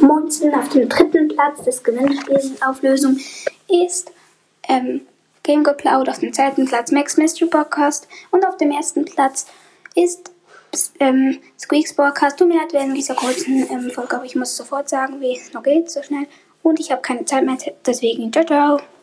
Monzen. Auf dem dritten Platz des Gewinnspiels Auflösung ist ähm, Game Geplaud, Auf dem zweiten Platz Max Mystery Podcast. Und auf dem ersten Platz ist ähm, Squeaks Podcast. Tut mir leid während dieser kurzen ähm, Folge, aber ich muss sofort sagen, wie es noch geht, so schnell. Und ich habe keine Zeit mehr, deswegen ciao, ciao.